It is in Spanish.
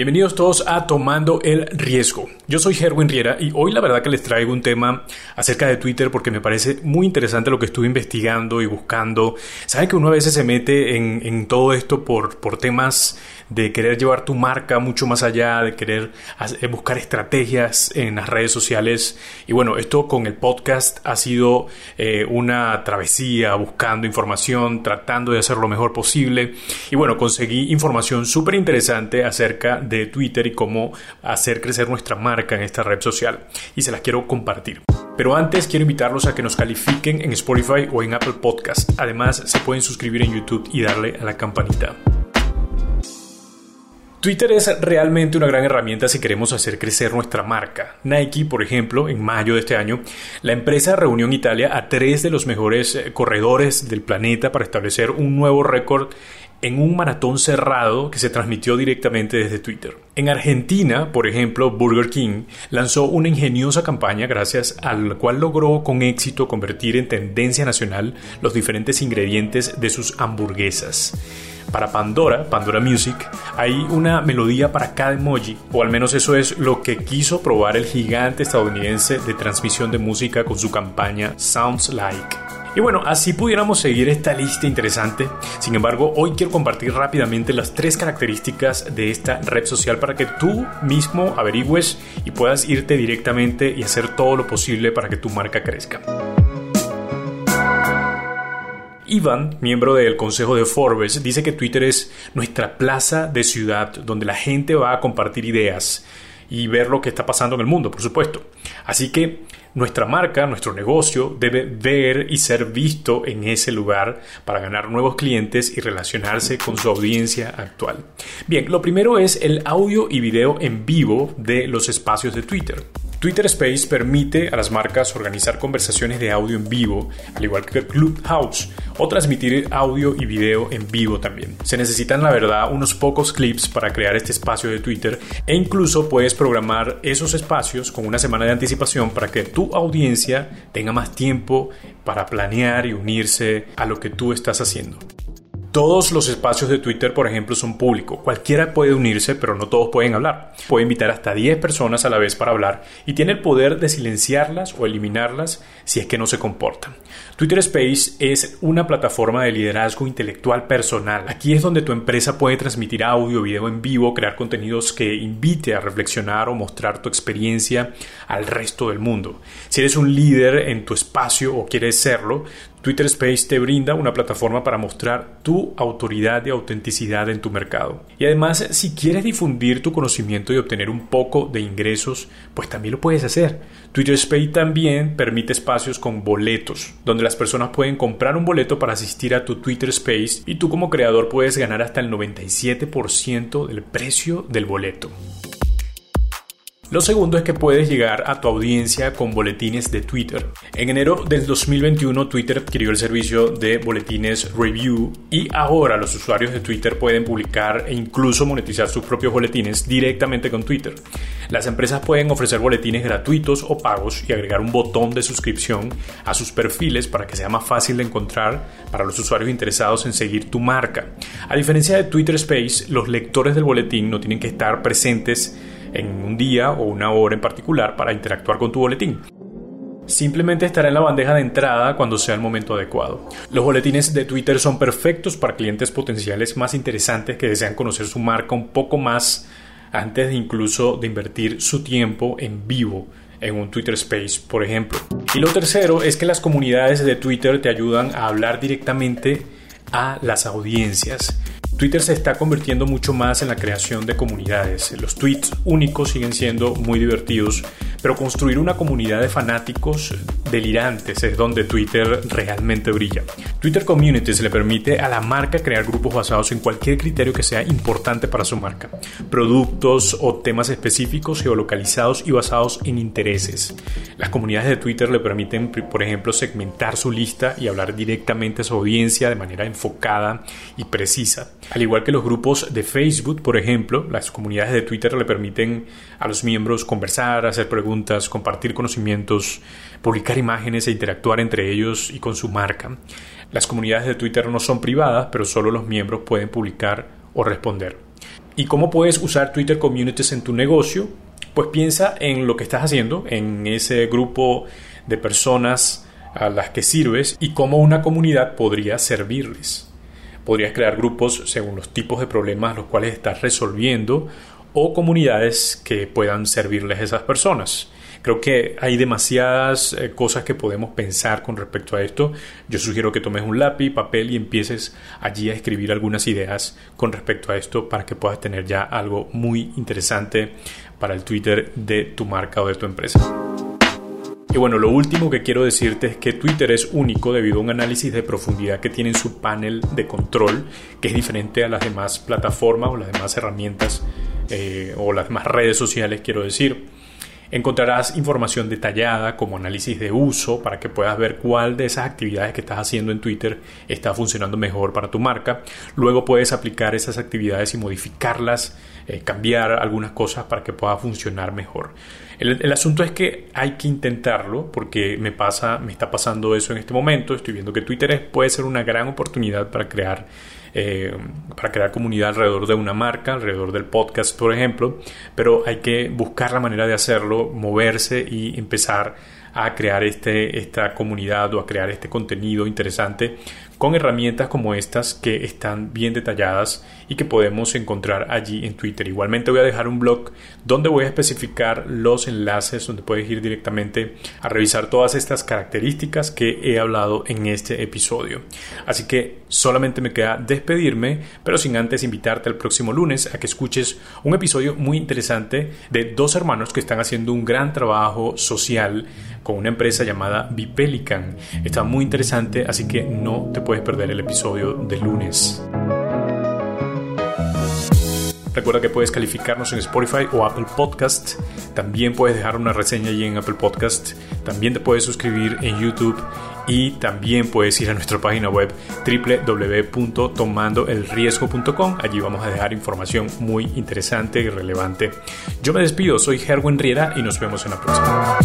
Bienvenidos todos a Tomando el Riesgo. Yo soy Herwin Riera y hoy la verdad que les traigo un tema acerca de Twitter porque me parece muy interesante lo que estuve investigando y buscando. Saben que uno a veces se mete en, todo esto por, por temas de querer llevar tu marca mucho más allá, de querer eh, buscar estrategias en las redes sociales. Y bueno, esto con el podcast ha sido eh, una travesía buscando información, tratando de hacer lo mejor posible. Y bueno, conseguí información súper interesante acerca de Twitter y cómo hacer crecer nuestra marca en esta red social. Y se las quiero compartir. Pero antes quiero invitarlos a que nos califiquen en Spotify o en Apple Podcast. Además, se pueden suscribir en YouTube y darle a la campanita. Twitter es realmente una gran herramienta si queremos hacer crecer nuestra marca. Nike, por ejemplo, en mayo de este año, la empresa reunió en Italia a tres de los mejores eh, corredores del planeta para establecer un nuevo récord en un maratón cerrado que se transmitió directamente desde Twitter. En Argentina, por ejemplo, Burger King lanzó una ingeniosa campaña gracias al cual logró con éxito convertir en tendencia nacional los diferentes ingredientes de sus hamburguesas. Para Pandora, Pandora Music, hay una melodía para cada emoji, o al menos eso es lo que quiso probar el gigante estadounidense de transmisión de música con su campaña Sounds Like. Y bueno, así pudiéramos seguir esta lista interesante. Sin embargo, hoy quiero compartir rápidamente las tres características de esta red social para que tú mismo averigües y puedas irte directamente y hacer todo lo posible para que tu marca crezca. Ivan, miembro del consejo de Forbes, dice que Twitter es nuestra plaza de ciudad donde la gente va a compartir ideas y ver lo que está pasando en el mundo, por supuesto. Así que nuestra marca, nuestro negocio debe ver y ser visto en ese lugar para ganar nuevos clientes y relacionarse con su audiencia actual. Bien, lo primero es el audio y video en vivo de los espacios de Twitter. Twitter Space permite a las marcas organizar conversaciones de audio en vivo, al igual que Clubhouse, o transmitir audio y video en vivo también. Se necesitan, la verdad, unos pocos clips para crear este espacio de Twitter e incluso puedes programar esos espacios con una semana de para que tu audiencia tenga más tiempo para planear y unirse a lo que tú estás haciendo. Todos los espacios de Twitter, por ejemplo, son públicos. Cualquiera puede unirse, pero no todos pueden hablar. Puede invitar hasta 10 personas a la vez para hablar y tiene el poder de silenciarlas o eliminarlas si es que no se comportan. Twitter Space es una plataforma de liderazgo intelectual personal. Aquí es donde tu empresa puede transmitir audio, video en vivo, crear contenidos que invite a reflexionar o mostrar tu experiencia al resto del mundo. Si eres un líder en tu espacio o quieres serlo, Twitter Space te brinda una plataforma para mostrar tu autoridad y autenticidad en tu mercado. Y además, si quieres difundir tu conocimiento y obtener un poco de ingresos, pues también lo puedes hacer. Twitter Space también permite espacios con boletos, donde las personas pueden comprar un boleto para asistir a tu Twitter Space y tú como creador puedes ganar hasta el 97% del precio del boleto. Lo segundo es que puedes llegar a tu audiencia con boletines de Twitter. En enero del 2021 Twitter adquirió el servicio de boletines Review y ahora los usuarios de Twitter pueden publicar e incluso monetizar sus propios boletines directamente con Twitter. Las empresas pueden ofrecer boletines gratuitos o pagos y agregar un botón de suscripción a sus perfiles para que sea más fácil de encontrar para los usuarios interesados en seguir tu marca. A diferencia de Twitter Space, los lectores del boletín no tienen que estar presentes en un día o una hora en particular para interactuar con tu boletín. Simplemente estará en la bandeja de entrada cuando sea el momento adecuado. Los boletines de Twitter son perfectos para clientes potenciales más interesantes que desean conocer su marca un poco más antes de incluso de invertir su tiempo en vivo en un Twitter Space, por ejemplo. Y lo tercero es que las comunidades de Twitter te ayudan a hablar directamente a las audiencias. Twitter se está convirtiendo mucho más en la creación de comunidades. Los tweets únicos siguen siendo muy divertidos, pero construir una comunidad de fanáticos delirantes es donde Twitter realmente brilla. Twitter Communities le permite a la marca crear grupos basados en cualquier criterio que sea importante para su marca, productos o temas específicos geolocalizados y basados en intereses. Las comunidades de Twitter le permiten, por ejemplo, segmentar su lista y hablar directamente a su audiencia de manera enfocada y precisa. Al igual que los grupos de Facebook, por ejemplo, las comunidades de Twitter le permiten a los miembros conversar, hacer preguntas, compartir conocimientos, publicar imágenes e interactuar entre ellos y con su marca. Las comunidades de Twitter no son privadas, pero solo los miembros pueden publicar o responder. ¿Y cómo puedes usar Twitter Communities en tu negocio? Pues piensa en lo que estás haciendo, en ese grupo de personas a las que sirves y cómo una comunidad podría servirles. Podrías crear grupos según los tipos de problemas los cuales estás resolviendo o comunidades que puedan servirles a esas personas. Creo que hay demasiadas eh, cosas que podemos pensar con respecto a esto. Yo sugiero que tomes un lápiz, papel y empieces allí a escribir algunas ideas con respecto a esto para que puedas tener ya algo muy interesante para el Twitter de tu marca o de tu empresa. Y bueno, lo último que quiero decirte es que Twitter es único debido a un análisis de profundidad que tiene en su panel de control, que es diferente a las demás plataformas o las demás herramientas eh, o las demás redes sociales, quiero decir. Encontrarás información detallada como análisis de uso para que puedas ver cuál de esas actividades que estás haciendo en Twitter está funcionando mejor para tu marca. Luego puedes aplicar esas actividades y modificarlas, eh, cambiar algunas cosas para que pueda funcionar mejor. El, el, asunto es que hay que intentarlo porque me pasa, me está pasando eso en este momento. Estoy viendo que Twitter puede ser una gran oportunidad para crear eh, para crear comunidad alrededor de una marca, alrededor del podcast, por ejemplo, pero hay que buscar la manera de hacerlo, moverse y empezar a crear este, esta comunidad o a crear este contenido interesante con herramientas como estas que están bien detalladas y que podemos encontrar allí en Twitter. Igualmente voy a dejar un blog donde voy a especificar los enlaces donde puedes ir directamente a revisar todas estas características que he hablado en este episodio. Así que solamente me queda despedirme, pero sin antes invitarte el próximo lunes a que escuches un episodio muy interesante de dos hermanos que están haciendo un gran trabajo social con una empresa llamada Bipelican. Está muy interesante, así que no te puedes perder el episodio de lunes. Recuerda que puedes calificarnos en Spotify o Apple Podcast. También puedes dejar una reseña allí en Apple Podcast. También te puedes suscribir en YouTube y también puedes ir a nuestra página web www.tomandoelriesgo.com. Allí vamos a dejar información muy interesante y relevante. Yo me despido, soy Herwin Riera y nos vemos en la próxima.